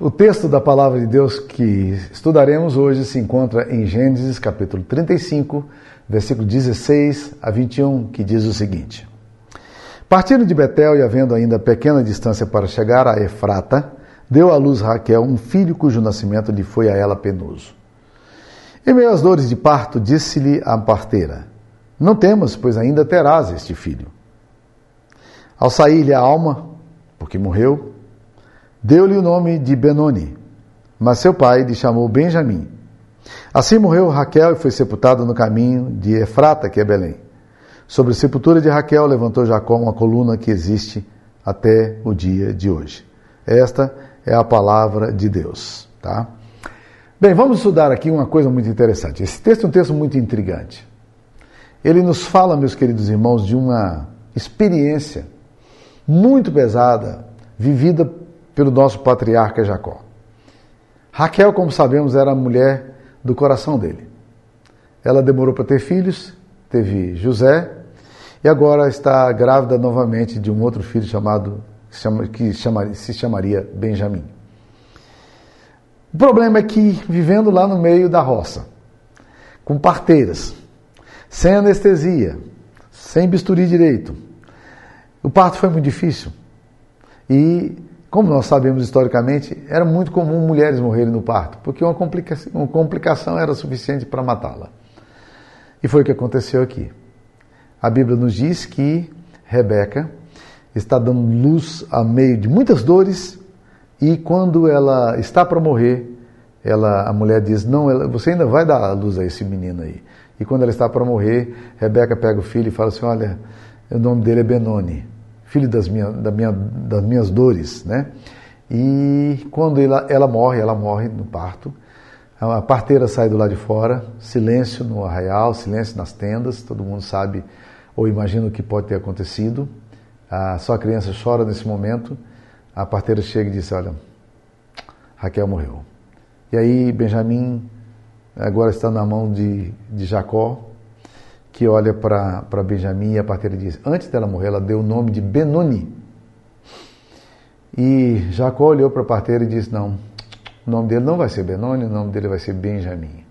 O texto da palavra de Deus que estudaremos hoje se encontra em Gênesis capítulo 35, versículo 16 a 21, que diz o seguinte: Partindo de Betel e havendo ainda pequena distância para chegar a Efrata, deu à luz Raquel um filho cujo nascimento lhe foi a ela penoso. Em meio às dores de parto, disse-lhe a parteira: Não temas, pois ainda terás este filho. Ao sair-lhe a alma, porque morreu, Deu-lhe o nome de Benoni, mas seu pai lhe chamou Benjamim. Assim morreu Raquel e foi sepultada no caminho de Efrata, que é Belém. Sobre a sepultura de Raquel levantou Jacó uma coluna que existe até o dia de hoje. Esta é a palavra de Deus, tá? Bem, vamos estudar aqui uma coisa muito interessante. Esse texto é um texto muito intrigante. Ele nos fala, meus queridos irmãos, de uma experiência muito pesada vivida pelo nosso patriarca Jacó. Raquel, como sabemos, era a mulher do coração dele. Ela demorou para ter filhos, teve José, e agora está grávida novamente de um outro filho chamado que se chamaria Benjamim. O problema é que, vivendo lá no meio da roça, com parteiras, sem anestesia, sem bisturi direito, o parto foi muito difícil. E como nós sabemos historicamente, era muito comum mulheres morrerem no parto, porque uma complicação, uma complicação era suficiente para matá-la. E foi o que aconteceu aqui. A Bíblia nos diz que Rebeca está dando luz a meio de muitas dores e quando ela está para morrer, ela, a mulher diz: Não, ela, você ainda vai dar luz a esse menino aí. E quando ela está para morrer, Rebeca pega o filho e fala assim: Olha, o nome dele é Benoni filho das, minha, da minha, das minhas dores, né? E quando ela, ela morre, ela morre no parto. A parteira sai do lado de fora, silêncio no arraial, silêncio nas tendas, todo mundo sabe ou imagina o que pode ter acontecido. A sua criança chora nesse momento. A parteira chega e diz: Olha, Raquel morreu. E aí Benjamim agora está na mão de, de Jacó, que olha para Benjamim e a parteira diz: Antes dela morrer, ela deu o nome de Benoni. E Jacó olhou para a parteira e disse: Não, o nome dele não vai ser Benoni, o nome dele vai ser Benjamim.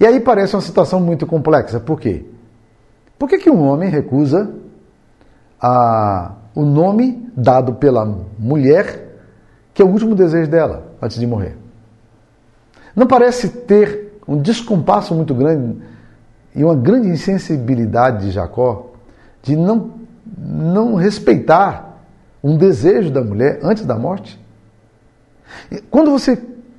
E aí parece uma situação muito complexa. Por quê? Por que, que um homem recusa a, o nome dado pela mulher, que é o último desejo dela, antes de morrer? Não parece ter um descompasso muito grande e uma grande insensibilidade de Jacó de não, não respeitar um desejo da mulher antes da morte. Quando você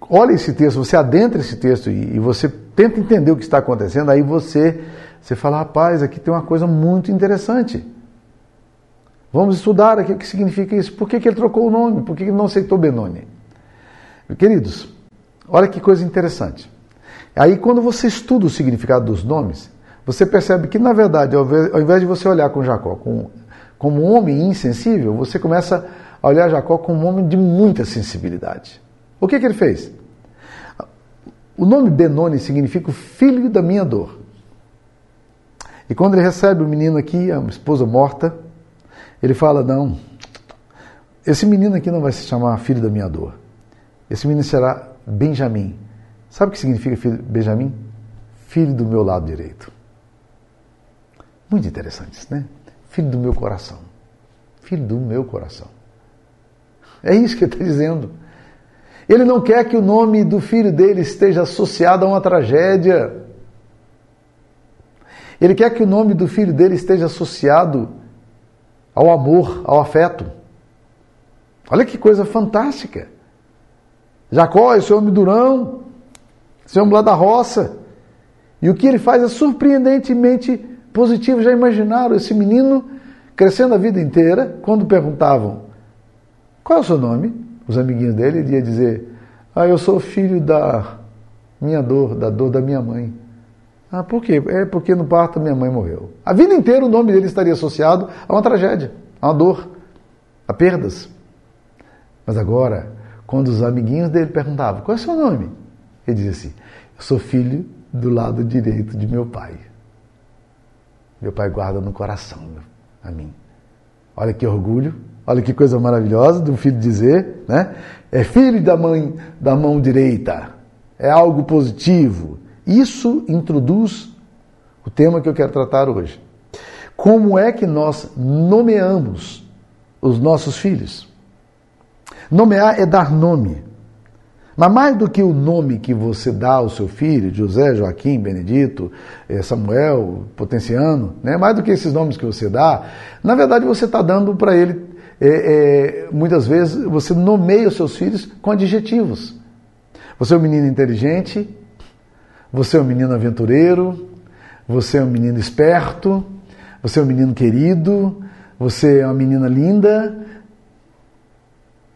olha esse texto, você adentra esse texto e, e você tenta entender o que está acontecendo, aí você, você fala, rapaz, aqui tem uma coisa muito interessante. Vamos estudar aqui o que significa isso. Por que, que ele trocou o nome? Por que ele não aceitou Benoni? Queridos, olha que coisa interessante. Aí, quando você estuda o significado dos nomes, você percebe que, na verdade, ao invés de você olhar com Jacó como, como um homem insensível, você começa a olhar Jacó como um homem de muita sensibilidade. O que, que ele fez? O nome Benoni significa o filho da minha dor. E quando ele recebe o menino aqui, a esposa morta, ele fala: Não, esse menino aqui não vai se chamar filho da minha dor. Esse menino será Benjamim. Sabe o que significa filho? Filho do meu lado direito. Muito interessantes, né? Filho do meu coração. Filho do meu coração. É isso que ele está dizendo. Ele não quer que o nome do filho dele esteja associado a uma tragédia. Ele quer que o nome do filho dele esteja associado ao amor, ao afeto. Olha que coisa fantástica. Jacó, esse homem durão, esse homem lá da roça. E o que ele faz é surpreendentemente positivo. Já imaginaram esse menino crescendo a vida inteira, quando perguntavam qual é o seu nome, os amiguinhos dele, ele ia dizer: Ah, eu sou filho da minha dor, da dor da minha mãe. Ah, por quê? É porque no parto minha mãe morreu. A vida inteira o nome dele estaria associado a uma tragédia, a uma dor, a perdas. Mas agora, quando os amiguinhos dele perguntavam: Qual é o seu nome? Ele dizia assim: sou filho do lado direito de meu pai. Meu pai guarda no coração a mim. Olha que orgulho Olha que coisa maravilhosa de um filho dizer, né? É filho da mãe da mão direita. É algo positivo. Isso introduz o tema que eu quero tratar hoje. Como é que nós nomeamos os nossos filhos? Nomear é dar nome. Mas mais do que o nome que você dá ao seu filho, José, Joaquim, Benedito, eh, Samuel, Potenciano, né? mais do que esses nomes que você dá, na verdade você está dando para ele, é, é, muitas vezes, você nomeia os seus filhos com adjetivos. Você é um menino inteligente, você é um menino aventureiro, você é um menino esperto, você é um menino querido, você é uma menina linda.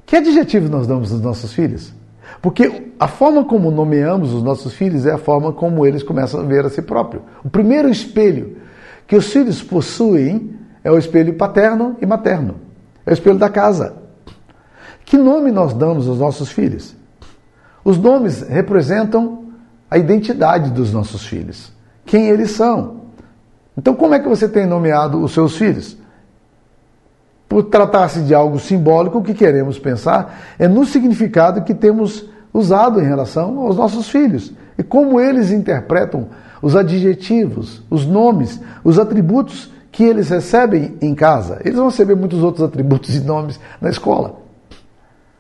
Que adjetivos nós damos aos nossos filhos? Porque a forma como nomeamos os nossos filhos é a forma como eles começam a ver a si próprio. O primeiro espelho que os filhos possuem é o espelho paterno e materno. É o espelho da casa. Que nome nós damos aos nossos filhos? Os nomes representam a identidade dos nossos filhos, quem eles são. Então, como é que você tem nomeado os seus filhos? Por tratar-se de algo simbólico, o que queremos pensar é no significado que temos usado em relação aos nossos filhos e como eles interpretam os adjetivos, os nomes, os atributos que eles recebem em casa. Eles vão receber muitos outros atributos e nomes na escola.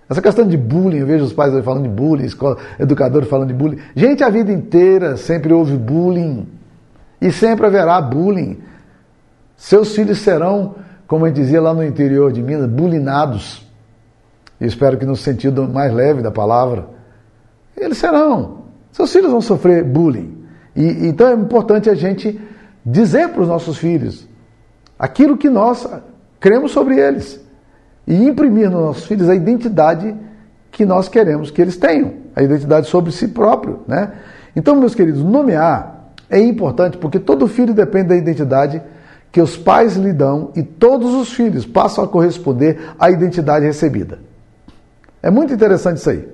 Essa questão de bullying, eu vejo os pais falando de bullying, escola, educadores falando de bullying. Gente, a vida inteira sempre houve bullying e sempre haverá bullying. Seus filhos serão, como a gente dizia lá no interior de Minas, bulinados. E espero que no sentido mais leve da palavra. Eles serão. Seus filhos vão sofrer bullying. E, então é importante a gente dizer para os nossos filhos aquilo que nós cremos sobre eles e imprimir nos nossos filhos a identidade que nós queremos que eles tenham, a identidade sobre si próprio, né? Então, meus queridos, nomear é importante porque todo filho depende da identidade que os pais lhe dão e todos os filhos passam a corresponder à identidade recebida. É muito interessante isso aí.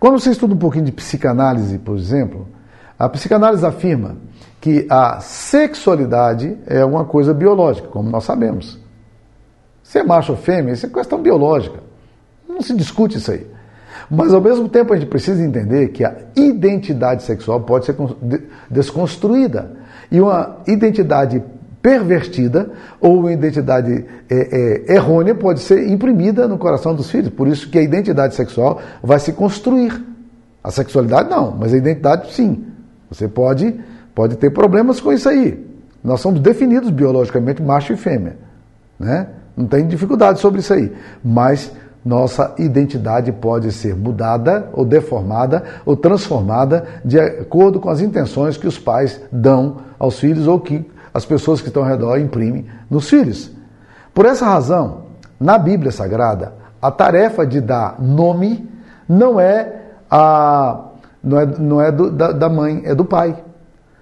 Quando você estuda um pouquinho de psicanálise, por exemplo, a psicanálise afirma que a sexualidade é uma coisa biológica, como nós sabemos. Se é macho ou fêmea, isso é questão biológica. Não se discute isso aí. Mas ao mesmo tempo a gente precisa entender que a identidade sexual pode ser desconstruída. E uma identidade pervertida ou uma identidade é, é, errônea pode ser imprimida no coração dos filhos. Por isso que a identidade sexual vai se construir. A sexualidade não, mas a identidade sim. Você pode, pode ter problemas com isso aí. Nós somos definidos biologicamente macho e fêmea. Né? Não tem dificuldade sobre isso aí. Mas nossa identidade pode ser mudada ou deformada ou transformada de acordo com as intenções que os pais dão aos filhos ou que as pessoas que estão ao redor imprimem nos filhos. Por essa razão, na Bíblia Sagrada, a tarefa de dar nome não é a não é, não é do, da, da mãe, é do pai.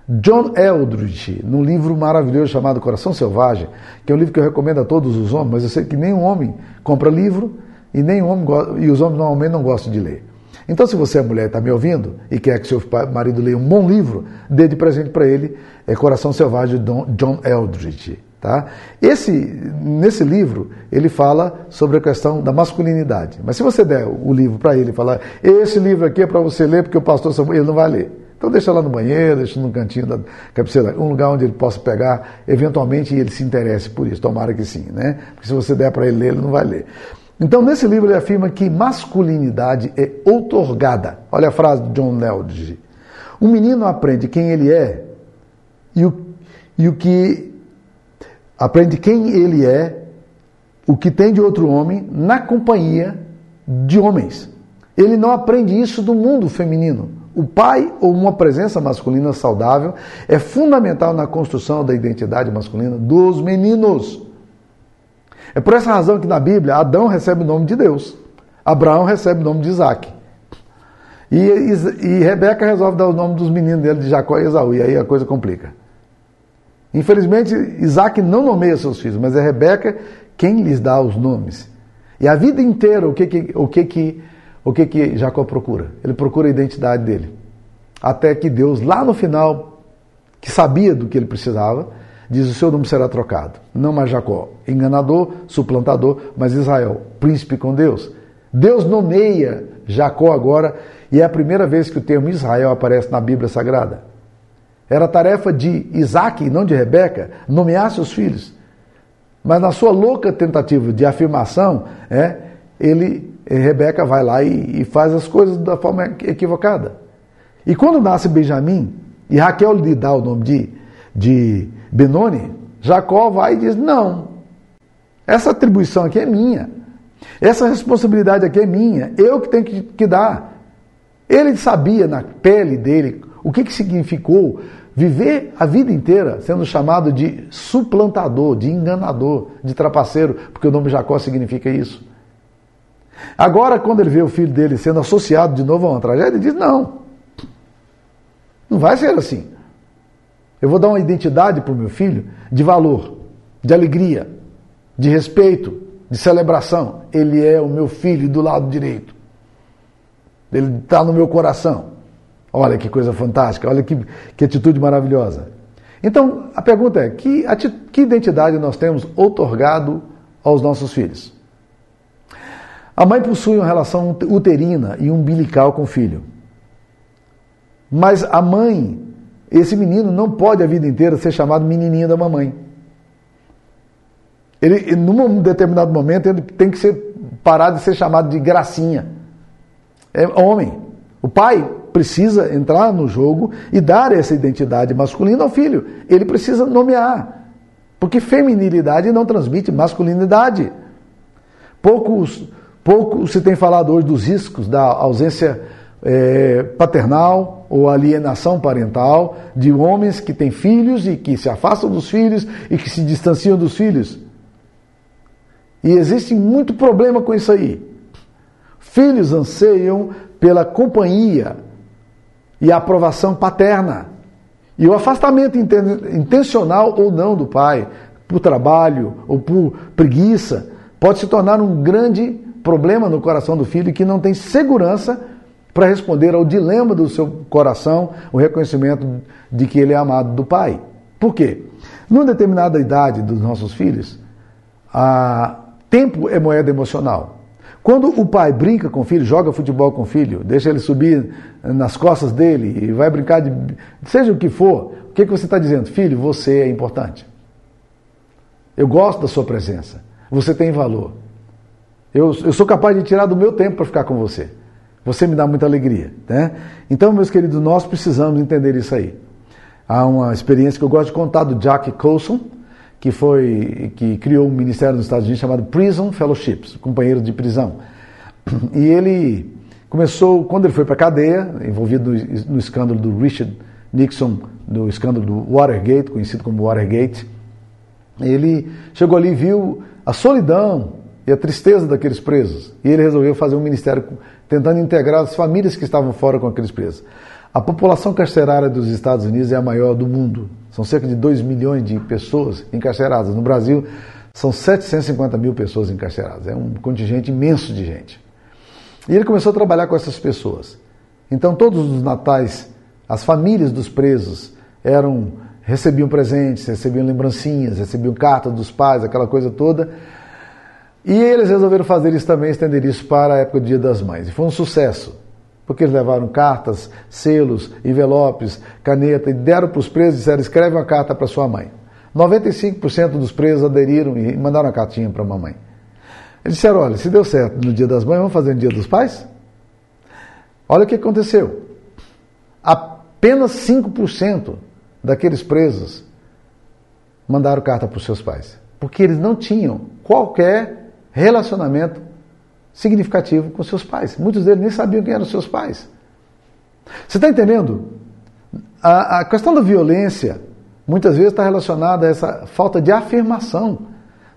John Eldridge, num livro maravilhoso chamado Coração Selvagem, que é um livro que eu recomendo a todos os homens, mas eu sei que nenhum homem compra livro e nenhum homem e os homens normalmente não gostam de ler. Então, se você é mulher e está me ouvindo e quer que seu marido leia um bom livro, dê de presente para ele é Coração Selvagem de John Eldridge. Tá? Esse, nesse livro, ele fala sobre a questão da masculinidade. Mas se você der o livro para ele e falar, esse livro aqui é para você ler, porque o pastor Samuel, ele não vai ler. Então deixa lá no banheiro, deixa no cantinho da cabeceira, um lugar onde ele possa pegar, eventualmente, ele se interesse por isso. Tomara que sim, né? Porque se você der para ele ler, ele não vai ler. Então, nesse livro, ele afirma que masculinidade é outorgada. Olha a frase de John Eldridge. Um menino aprende quem ele é e o, e o que aprende quem ele é, o que tem de outro homem, na companhia de homens. Ele não aprende isso do mundo feminino. O pai ou uma presença masculina saudável é fundamental na construção da identidade masculina dos meninos. É por essa razão que na Bíblia Adão recebe o nome de Deus, Abraão recebe o nome de Isaac. E, e, Rebeca resolve dar o nome dos meninos dele de Jacó e Esaú, e aí a coisa complica. Infelizmente, Isaac não nomeia seus filhos, mas é Rebeca quem lhes dá os nomes. E a vida inteira, o que que, o que, que, o que, que Jacó procura? Ele procura a identidade dele. Até que Deus, lá no final, que sabia do que ele precisava, diz: O seu nome será trocado. Não mais Jacó, enganador, suplantador, mas Israel, príncipe com Deus. Deus nomeia Jacó agora, e é a primeira vez que o termo Israel aparece na Bíblia Sagrada. Era tarefa de Isaac, não de Rebeca, nomear seus filhos. Mas na sua louca tentativa de afirmação, é, ele, Rebeca vai lá e, e faz as coisas da forma equivocada. E quando nasce Benjamim, e Raquel lhe dá o nome de, de Benoni, Jacó vai e diz: Não, essa atribuição aqui é minha. Essa responsabilidade aqui é minha. Eu que tenho que, que dar. Ele sabia na pele dele o que, que significou viver a vida inteira sendo chamado de suplantador, de enganador, de trapaceiro, porque o nome Jacó significa isso. Agora, quando ele vê o filho dele sendo associado de novo a uma tragédia, ele diz: Não, não vai ser assim. Eu vou dar uma identidade para o meu filho de valor, de alegria, de respeito, de celebração. Ele é o meu filho do lado direito. Ele está no meu coração. Olha que coisa fantástica, olha que, que atitude maravilhosa. Então, a pergunta é: que, que identidade nós temos otorgado aos nossos filhos? A mãe possui uma relação uterina e umbilical com o filho. Mas a mãe, esse menino não pode a vida inteira ser chamado menininho da mamãe. Ele, num determinado momento, ele tem que ser parado de ser chamado de gracinha. É homem. O pai precisa entrar no jogo e dar essa identidade masculina ao filho. Ele precisa nomear. Porque feminilidade não transmite masculinidade. Poucos, pouco se tem falado hoje dos riscos da ausência é, paternal ou alienação parental de homens que têm filhos e que se afastam dos filhos e que se distanciam dos filhos. E existe muito problema com isso aí. Filhos anseiam pela companhia e a aprovação paterna. E o afastamento intencional ou não do pai, por trabalho ou por preguiça, pode se tornar um grande problema no coração do filho que não tem segurança para responder ao dilema do seu coração, o reconhecimento de que ele é amado do pai. Por quê? Numa determinada idade dos nossos filhos, a, Tempo é moeda emocional. Quando o pai brinca com o filho, joga futebol com o filho, deixa ele subir nas costas dele e vai brincar de. seja o que for, o que, que você está dizendo? Filho, você é importante. Eu gosto da sua presença. Você tem valor. Eu, eu sou capaz de tirar do meu tempo para ficar com você. Você me dá muita alegria. Né? Então, meus queridos, nós precisamos entender isso aí. Há uma experiência que eu gosto de contar do Jack Coulson, que foi que criou um ministério nos Estados Unidos chamado Prison Fellowships, companheiro de prisão. E ele começou, quando ele foi para a cadeia, envolvido no, no, escândalo do Richard Nixon, no escândalo do Watergate, conhecido como Watergate, ele chegou ali e viu a solidão e a tristeza daqueles presos. E ele resolveu fazer um ministério tentando integrar as famílias que estavam fora com aqueles presos. A população carcerária dos Estados Unidos é a maior do mundo. São cerca de 2 milhões de pessoas encarceradas. No Brasil, são 750 mil pessoas encarceradas. É um contingente imenso de gente. E ele começou a trabalhar com essas pessoas. Então, todos os natais, as famílias dos presos eram recebiam presentes, recebiam lembrancinhas, recebiam cartas dos pais, aquela coisa toda. E eles resolveram fazer isso também, estender isso para a época do Dia das Mães. E foi um sucesso porque eles levaram cartas, selos, envelopes, caneta e deram para os presos e disseram: escreve uma carta para sua mãe. 95% dos presos aderiram e mandaram a cartinha para a mamãe. Eles disseram: olha, se deu certo no dia das mães, vamos fazer no dia dos pais? Olha o que aconteceu. Apenas 5% daqueles presos mandaram carta para os seus pais, porque eles não tinham qualquer relacionamento significativo com seus pais. Muitos deles nem sabiam quem eram seus pais. Você está entendendo? A, a, questão da violência muitas vezes está relacionada a essa falta de afirmação,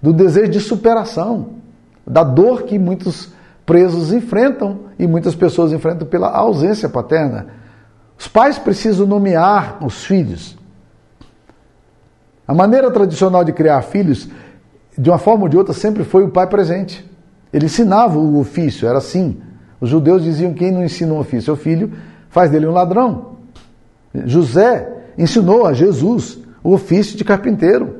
do desejo de superação, da dor que muitos presos enfrentam e muitas pessoas enfrentam pela ausência paterna. Os pais precisam nomear os filhos. A maneira tradicional de criar filhos, de uma forma ou de outra, sempre foi o pai presente. Ele ensinava o ofício, era assim. Os judeus diziam que quem não ensina um ofício ao filho, faz dele um ladrão. José ensinou a Jesus o ofício de carpinteiro.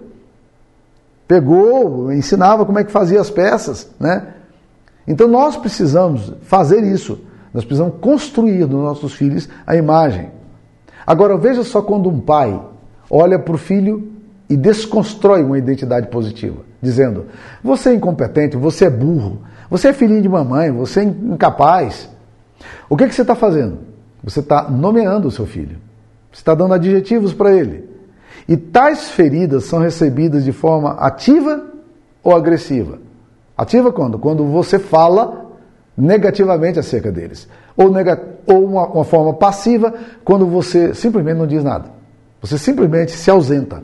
Pegou, ensinava como é que fazia as peças, né? Então nós precisamos fazer isso. Nós precisamos construir nos nossos filhos a imagem. Agora veja só quando um pai olha para o filho e desconstrói uma identidade positiva, dizendo: você é incompetente, você é burro, você é filhinho de mamãe, você é incapaz. O que, que você está fazendo? Você está nomeando o seu filho. Você está dando adjetivos para ele. E tais feridas são recebidas de forma ativa ou agressiva. Ativa quando? Quando você fala negativamente acerca deles. Ou, nega, ou uma, uma forma passiva, quando você simplesmente não diz nada. Você simplesmente se ausenta.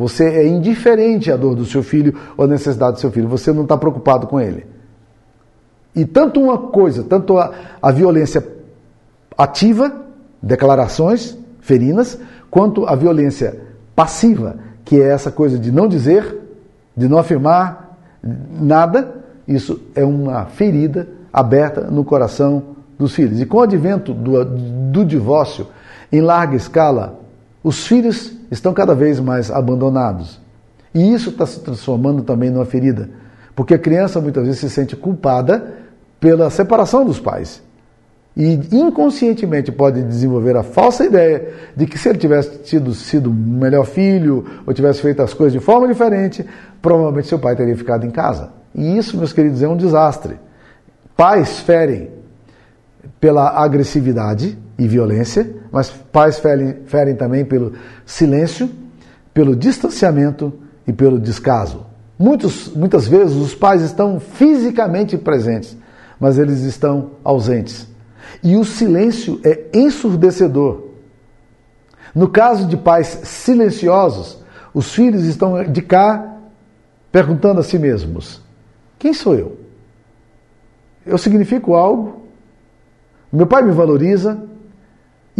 Você é indiferente à dor do seu filho ou à necessidade do seu filho. Você não está preocupado com ele. E tanto uma coisa, tanto a, a violência ativa, declarações ferinas, quanto a violência passiva, que é essa coisa de não dizer, de não afirmar nada, isso é uma ferida aberta no coração dos filhos. E com o advento do, do divórcio em larga escala, os filhos estão cada vez mais abandonados. E isso está se transformando também numa ferida, porque a criança muitas vezes se sente culpada pela separação dos pais e inconscientemente pode desenvolver a falsa ideia de que se ele tivesse tido sido um melhor filho ou tivesse feito as coisas de forma diferente, provavelmente seu pai teria ficado em casa. E isso, meus queridos, é um desastre. Pais ferem pela agressividade e violência, mas pais ferem, ferem também pelo silêncio, pelo distanciamento e pelo descaso. Muitos, muitas vezes os pais estão fisicamente presentes, mas eles estão ausentes. E o silêncio é ensurdecedor. No caso de pais silenciosos, os filhos estão de cá perguntando a si mesmos: quem sou eu? Eu significo algo? Meu pai me valoriza?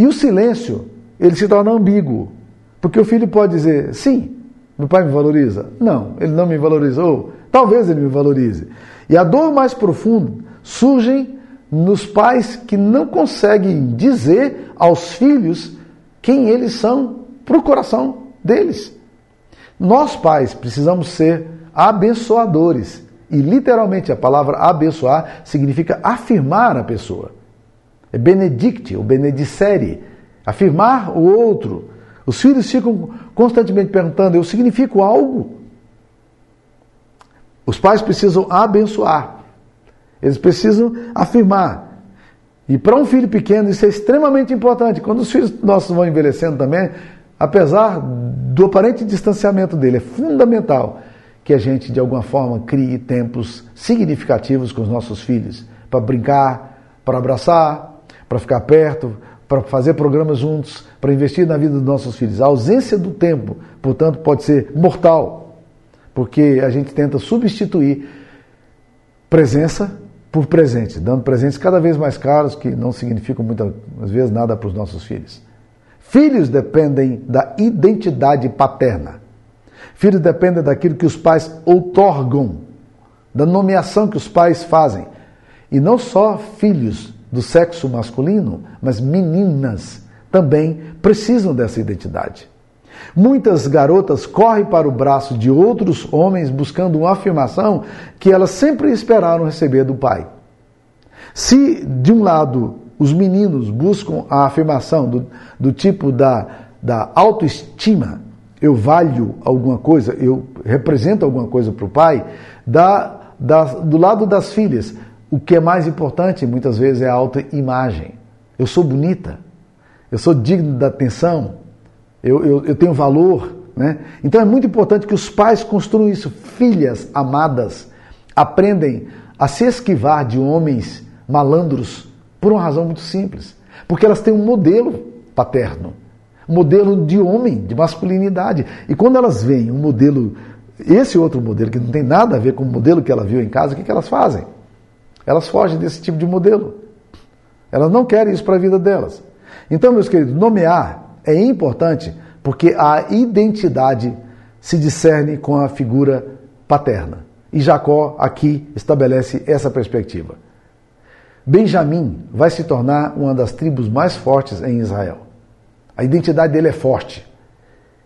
E o silêncio, ele se torna ambíguo. Porque o filho pode dizer: sim, meu pai me valoriza. Não, ele não me valorizou. Talvez ele me valorize. E a dor mais profunda surge nos pais que não conseguem dizer aos filhos quem eles são para o coração deles. Nós, pais, precisamos ser abençoadores. E literalmente a palavra abençoar significa afirmar a pessoa. É benedicte ou benedicere. Afirmar o outro. Os filhos ficam constantemente perguntando: eu significo algo? Os pais precisam abençoar. Eles precisam afirmar. E para um filho pequeno isso é extremamente importante. Quando os filhos nossos vão envelhecendo também, apesar do aparente distanciamento dele, é fundamental que a gente de alguma forma crie tempos significativos com os nossos filhos para brincar, para abraçar, para ficar perto, para fazer programas juntos, para investir na vida dos nossos filhos. A ausência do tempo, portanto, pode ser mortal, porque a gente tenta substituir presença por presente, dando presentes cada vez mais caros que não significam muitas vezes nada para os nossos filhos. Filhos dependem da identidade paterna. Filhos dependem daquilo que os pais outorgam, da nomeação que os pais fazem. E não só filhos do sexo masculino, mas meninas também precisam dessa identidade. Muitas garotas correm para o braço de outros homens buscando uma afirmação que elas sempre esperaram receber do pai. Se, de um lado, os meninos buscam a afirmação do, do tipo da, da autoestima, eu valho alguma coisa, eu represento alguma coisa para o pai, da, da, do lado das filhas, o que é mais importante muitas vezes é a autoimagem. Eu sou bonita, eu sou digno da atenção, eu, eu, eu tenho valor. Né? Então é muito importante que os pais construam isso. Filhas amadas aprendem a se esquivar de homens malandros por uma razão muito simples. Porque elas têm um modelo paterno, um modelo de homem, de masculinidade. E quando elas veem um modelo, esse outro modelo, que não tem nada a ver com o modelo que ela viu em casa, o que, que elas fazem? Elas fogem desse tipo de modelo. Elas não querem isso para a vida delas. Então, meus queridos, nomear é importante porque a identidade se discerne com a figura paterna. E Jacó aqui estabelece essa perspectiva. Benjamim vai se tornar uma das tribos mais fortes em Israel. A identidade dele é forte.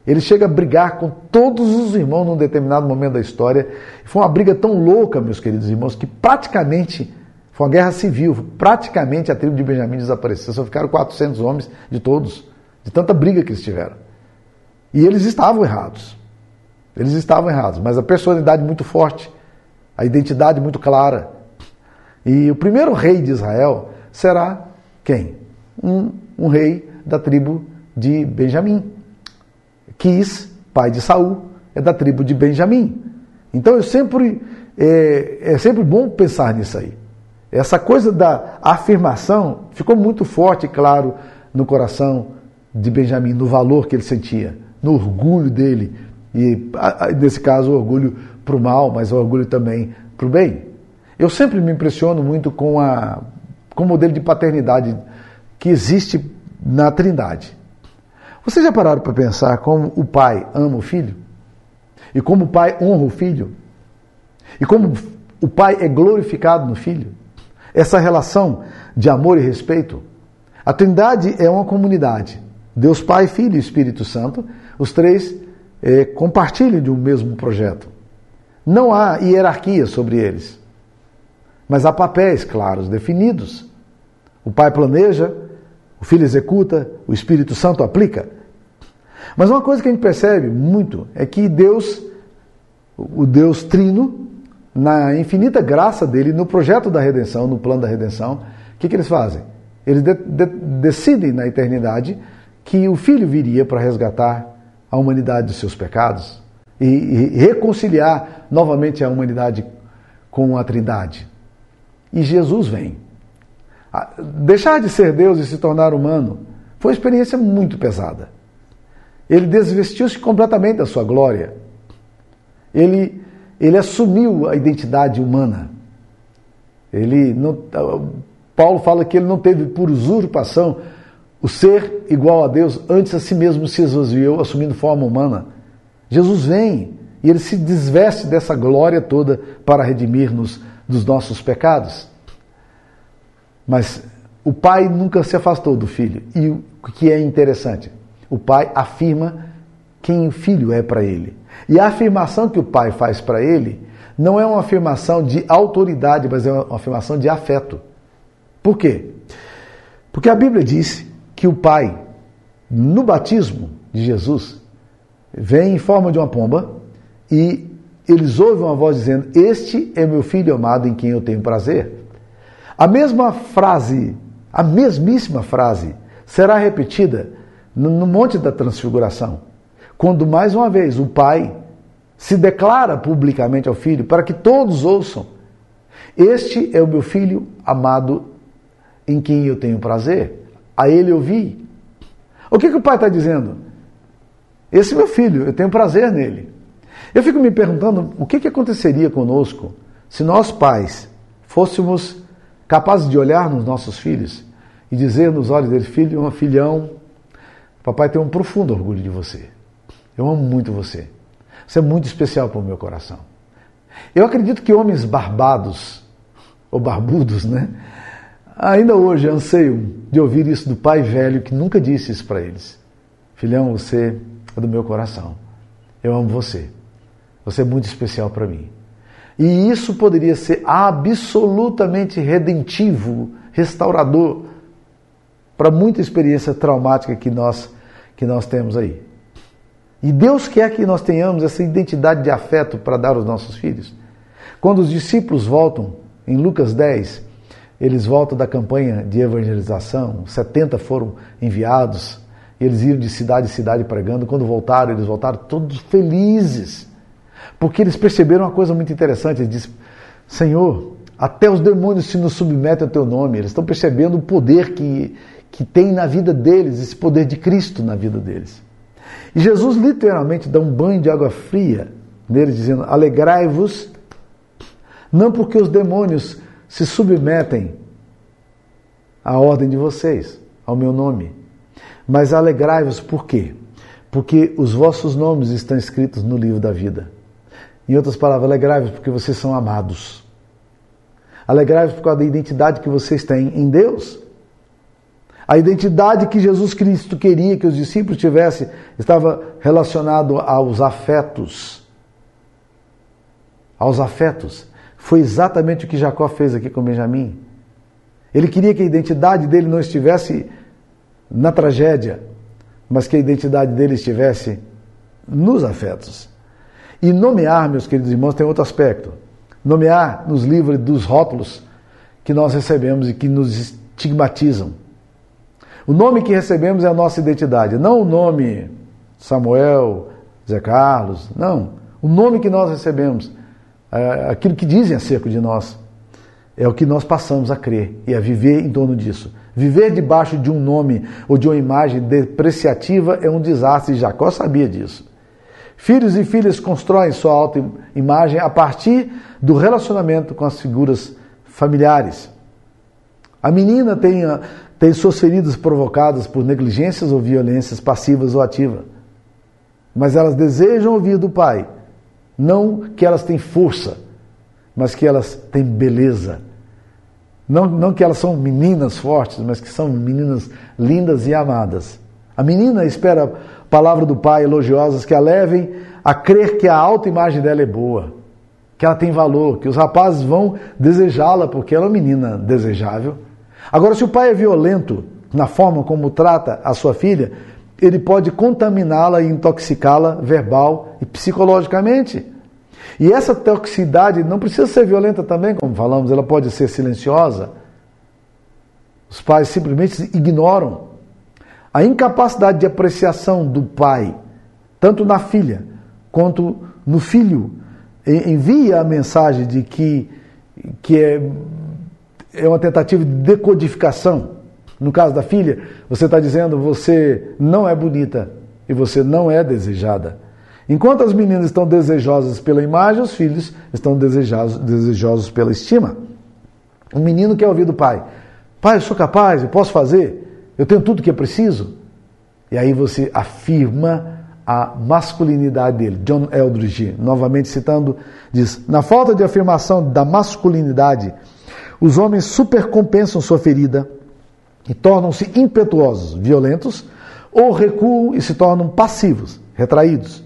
Ele chega a brigar com todos os irmãos num determinado momento da história. Foi uma briga tão louca, meus queridos irmãos, que praticamente foi uma guerra civil. Praticamente a tribo de Benjamim desapareceu. Só ficaram 400 homens de todos, de tanta briga que eles tiveram. E eles estavam errados. Eles estavam errados, mas a personalidade muito forte, a identidade muito clara. E o primeiro rei de Israel será quem? Um, um rei da tribo de Benjamim. Quis, pai de Saul, é da tribo de Benjamim. Então eu sempre é, é sempre bom pensar nisso aí. Essa coisa da afirmação ficou muito forte, claro, no coração de Benjamim, no valor que ele sentia, no orgulho dele. E nesse caso, o orgulho para o mal, mas o orgulho também para o bem. Eu sempre me impressiono muito com, a, com o modelo de paternidade que existe na Trindade. Vocês já pararam para pensar como o pai ama o filho? E como o pai honra o filho? E como o pai é glorificado no filho? Essa relação de amor e respeito. A Trindade é uma comunidade. Deus Pai, Filho e Espírito Santo, os três é, compartilham de um mesmo projeto. Não há hierarquia sobre eles, mas há papéis claros, definidos. O Pai planeja, o Filho executa, o Espírito Santo aplica. Mas uma coisa que a gente percebe muito é que Deus, o Deus Trino, na infinita graça dele, no projeto da redenção, no plano da redenção, o que, que eles fazem? Eles de, de, decidem na eternidade que o Filho viria para resgatar a humanidade dos seus pecados e, e reconciliar novamente a humanidade com a Trindade. E Jesus vem. Deixar de ser Deus e se tornar humano foi uma experiência muito pesada. Ele desvestiu-se completamente da sua glória. Ele, ele assumiu a identidade humana. Ele não, Paulo fala que ele não teve por usurpação o ser igual a Deus, antes a si mesmo se esvaziou, assumindo forma humana. Jesus vem e ele se desveste dessa glória toda para redimir-nos dos nossos pecados. Mas o pai nunca se afastou do filho. E o que é interessante, o pai afirma quem o filho é para ele. E a afirmação que o pai faz para ele não é uma afirmação de autoridade, mas é uma afirmação de afeto. Por quê? Porque a Bíblia diz que o pai, no batismo de Jesus, vem em forma de uma pomba e eles ouvem uma voz dizendo: Este é meu filho amado em quem eu tenho prazer. A mesma frase, a mesmíssima frase, será repetida no Monte da Transfiguração, quando mais uma vez o Pai se declara publicamente ao Filho para que todos ouçam: Este é o meu filho amado em quem eu tenho prazer, a ele eu vi. O que, que o Pai está dizendo? Esse é meu filho, eu tenho prazer nele. Eu fico me perguntando o que, que aconteceria conosco se nós pais fôssemos capazes de olhar nos nossos filhos e dizer nos olhos dele, filho, uma filhão, papai tem um profundo orgulho de você. Eu amo muito você. Você é muito especial para o meu coração. Eu acredito que homens barbados, ou barbudos, né? Ainda hoje anseiam de ouvir isso do pai velho que nunca disse isso para eles. Filhão, você é do meu coração. Eu amo você. Você é muito especial para mim. E isso poderia ser absolutamente redentivo, restaurador para muita experiência traumática que nós que nós temos aí. E Deus quer que nós tenhamos essa identidade de afeto para dar aos nossos filhos. Quando os discípulos voltam, em Lucas 10, eles voltam da campanha de evangelização, 70 foram enviados, eles iam de cidade em cidade pregando. Quando voltaram, eles voltaram todos felizes porque eles perceberam uma coisa muito interessante. Eles disseram, Senhor, até os demônios se nos submetem ao teu nome. Eles estão percebendo o poder que, que tem na vida deles, esse poder de Cristo na vida deles. E Jesus literalmente dá um banho de água fria neles, dizendo: Alegrai-vos, não porque os demônios se submetem à ordem de vocês, ao meu nome, mas alegrai-vos por quê? Porque os vossos nomes estão escritos no livro da vida. Em outras palavras, alegrai-vos porque vocês são amados. Alegrai-vos por causa da identidade que vocês têm em Deus. A identidade que Jesus Cristo queria que os discípulos tivessem estava relacionado aos afetos. Aos afetos. Foi exatamente o que Jacó fez aqui com Benjamim. Ele queria que a identidade dele não estivesse na tragédia, mas que a identidade dele estivesse nos afetos. E nomear, meus queridos irmãos, tem outro aspecto. Nomear nos livra dos rótulos que nós recebemos e que nos estigmatizam. O nome que recebemos é a nossa identidade, não o nome Samuel, Zé Carlos, não. O nome que nós recebemos, é aquilo que dizem acerca de nós, é o que nós passamos a crer e a viver em torno disso. Viver debaixo de um nome ou de uma imagem depreciativa é um desastre, Jacó sabia disso. Filhos e filhas constroem sua autoimagem a partir do relacionamento com as figuras familiares. A menina tem, tem suas feridas provocadas por negligências ou violências passivas ou ativas. Mas elas desejam ouvir do pai. Não que elas têm força, mas que elas têm beleza. Não, não que elas são meninas fortes, mas que são meninas lindas e amadas. A menina espera palavra do pai elogiosas que a levem a crer que a autoimagem dela é boa, que ela tem valor, que os rapazes vão desejá-la porque ela é uma menina desejável. Agora, se o pai é violento na forma como trata a sua filha, ele pode contaminá-la e intoxicá-la verbal e psicologicamente. E essa toxicidade não precisa ser violenta também, como falamos, ela pode ser silenciosa. Os pais simplesmente ignoram a incapacidade de apreciação do pai, tanto na filha quanto no filho, envia a mensagem de que, que é, é uma tentativa de decodificação. No caso da filha, você está dizendo você não é bonita e você não é desejada. Enquanto as meninas estão desejosas pela imagem, os filhos estão desejosos, desejosos pela estima. O menino quer ouvir do pai: Pai, eu sou capaz, eu posso fazer. Eu tenho tudo que é preciso. E aí você afirma a masculinidade dele. John Eldridge, novamente citando, diz: Na falta de afirmação da masculinidade, os homens supercompensam sua ferida e tornam-se impetuosos, violentos, ou recuam e se tornam passivos, retraídos.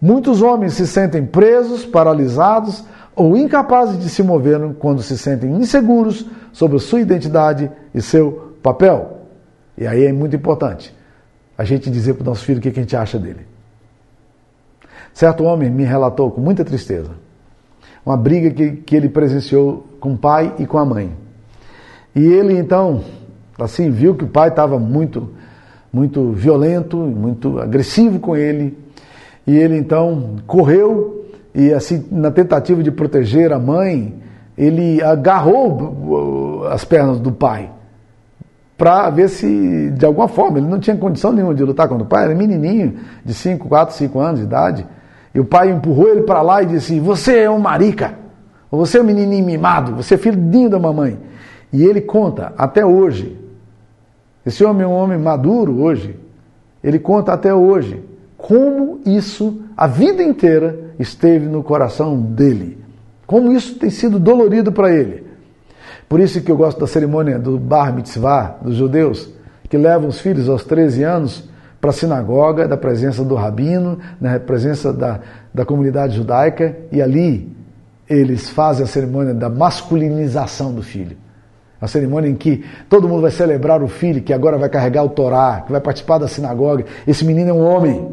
Muitos homens se sentem presos, paralisados ou incapazes de se mover quando se sentem inseguros sobre sua identidade e seu papel. E aí é muito importante a gente dizer para o nosso filho o que a gente acha dele. Certo homem me relatou com muita tristeza uma briga que, que ele presenciou com o pai e com a mãe. E ele então, assim, viu que o pai estava muito, muito violento, muito agressivo com ele. E ele então correu e assim, na tentativa de proteger a mãe, ele agarrou as pernas do pai para ver se, de alguma forma, ele não tinha condição nenhuma de lutar contra o pai, era menininho, de 5, 4, 5 anos de idade. E o pai empurrou ele para lá e disse: Você é um marica, você é um menininho mimado, você é filhinho da mamãe. E ele conta até hoje. Esse homem é um homem maduro hoje. Ele conta até hoje como isso, a vida inteira, esteve no coração dele. Como isso tem sido dolorido para ele. Por isso que eu gosto da cerimônia do Bar Mitzvah dos judeus, que levam os filhos aos 13 anos para a sinagoga, da presença do rabino, na presença da, da comunidade judaica, e ali eles fazem a cerimônia da masculinização do filho. A cerimônia em que todo mundo vai celebrar o filho que agora vai carregar o Torá, que vai participar da sinagoga. Esse menino é um homem.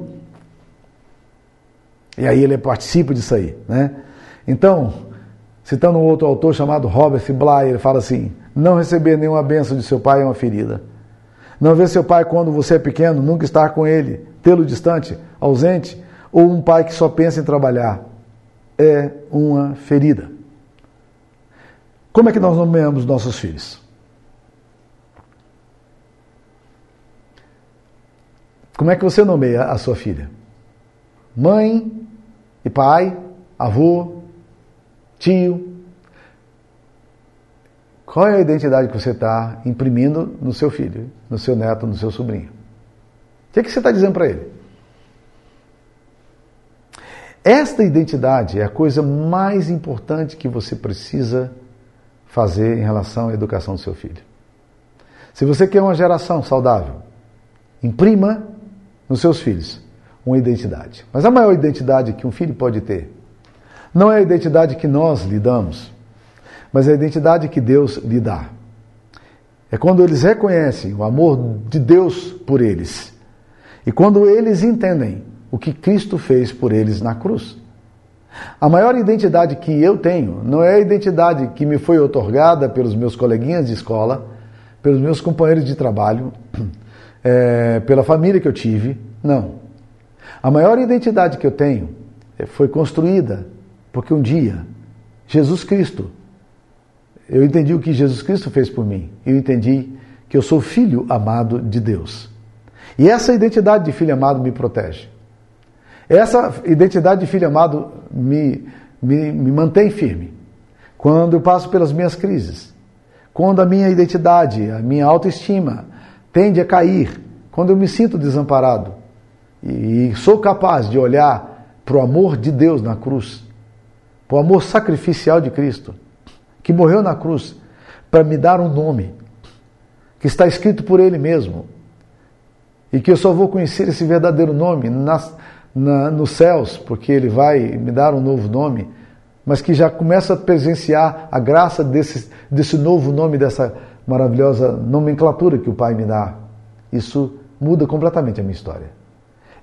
E aí ele participa disso aí. Né? Então, Citando um outro autor chamado Robert Bly, ele fala assim: Não receber nenhuma bênção de seu pai é uma ferida. Não ver seu pai quando você é pequeno, nunca estar com ele, tê-lo distante, ausente, ou um pai que só pensa em trabalhar, é uma ferida. Como é que nós nomeamos nossos filhos? Como é que você nomeia a sua filha? Mãe e pai, avô, tio. Qual é a identidade que você está imprimindo no seu filho, no seu neto, no seu sobrinho? O que, é que você está dizendo para ele? Esta identidade é a coisa mais importante que você precisa fazer em relação à educação do seu filho. Se você quer uma geração saudável, imprima nos seus filhos uma identidade. Mas a maior identidade que um filho pode ter não é a identidade que nós lhe damos, mas é a identidade que Deus lhe dá. É quando eles reconhecem o amor de Deus por eles e quando eles entendem o que Cristo fez por eles na cruz. A maior identidade que eu tenho não é a identidade que me foi otorgada pelos meus coleguinhas de escola, pelos meus companheiros de trabalho, é, pela família que eu tive. Não. A maior identidade que eu tenho foi construída porque um dia Jesus Cristo, eu entendi o que Jesus Cristo fez por mim. Eu entendi que eu sou filho amado de Deus. E essa identidade de filho amado me protege. Essa identidade de filho amado me, me, me mantém firme. Quando eu passo pelas minhas crises, quando a minha identidade, a minha autoestima tende a cair, quando eu me sinto desamparado e, e sou capaz de olhar para o amor de Deus na cruz, o amor sacrificial de Cristo, que morreu na cruz para me dar um nome que está escrito por Ele mesmo e que eu só vou conhecer esse verdadeiro nome nas, na, nos céus, porque Ele vai me dar um novo nome, mas que já começa a presenciar a graça desse, desse novo nome, dessa maravilhosa nomenclatura que o Pai me dá. Isso muda completamente a minha história.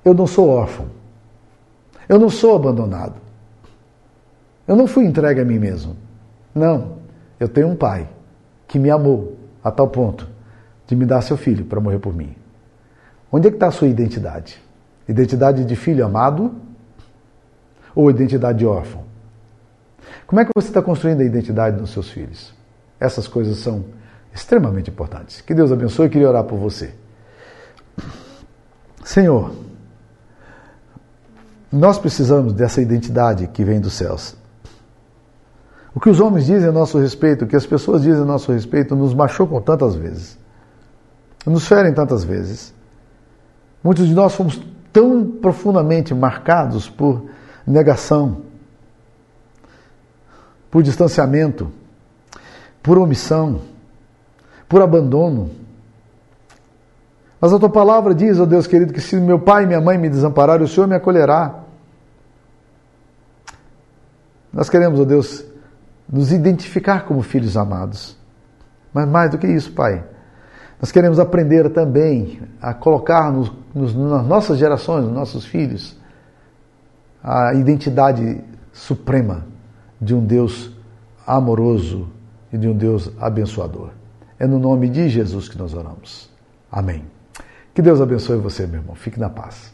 Eu não sou órfão. Eu não sou abandonado. Eu não fui entregue a mim mesmo. Não. Eu tenho um pai que me amou a tal ponto de me dar seu filho para morrer por mim. Onde é que está a sua identidade? Identidade de filho amado ou identidade de órfão? Como é que você está construindo a identidade dos seus filhos? Essas coisas são extremamente importantes. Que Deus abençoe e queria orar por você. Senhor, nós precisamos dessa identidade que vem dos céus. O que os homens dizem a nosso respeito, o que as pessoas dizem a nosso respeito, nos machucam tantas vezes, nos ferem tantas vezes. Muitos de nós fomos tão profundamente marcados por negação, por distanciamento, por omissão, por abandono. Mas a tua palavra diz, ó oh Deus querido, que se meu pai e minha mãe me desampararem, o Senhor me acolherá. Nós queremos, ó oh Deus, nos identificar como filhos amados. Mas mais do que isso, Pai, nós queremos aprender também a colocar nos, nos, nas nossas gerações, nos nossos filhos, a identidade suprema de um Deus amoroso e de um Deus abençoador. É no nome de Jesus que nós oramos. Amém. Que Deus abençoe você, meu irmão. Fique na paz.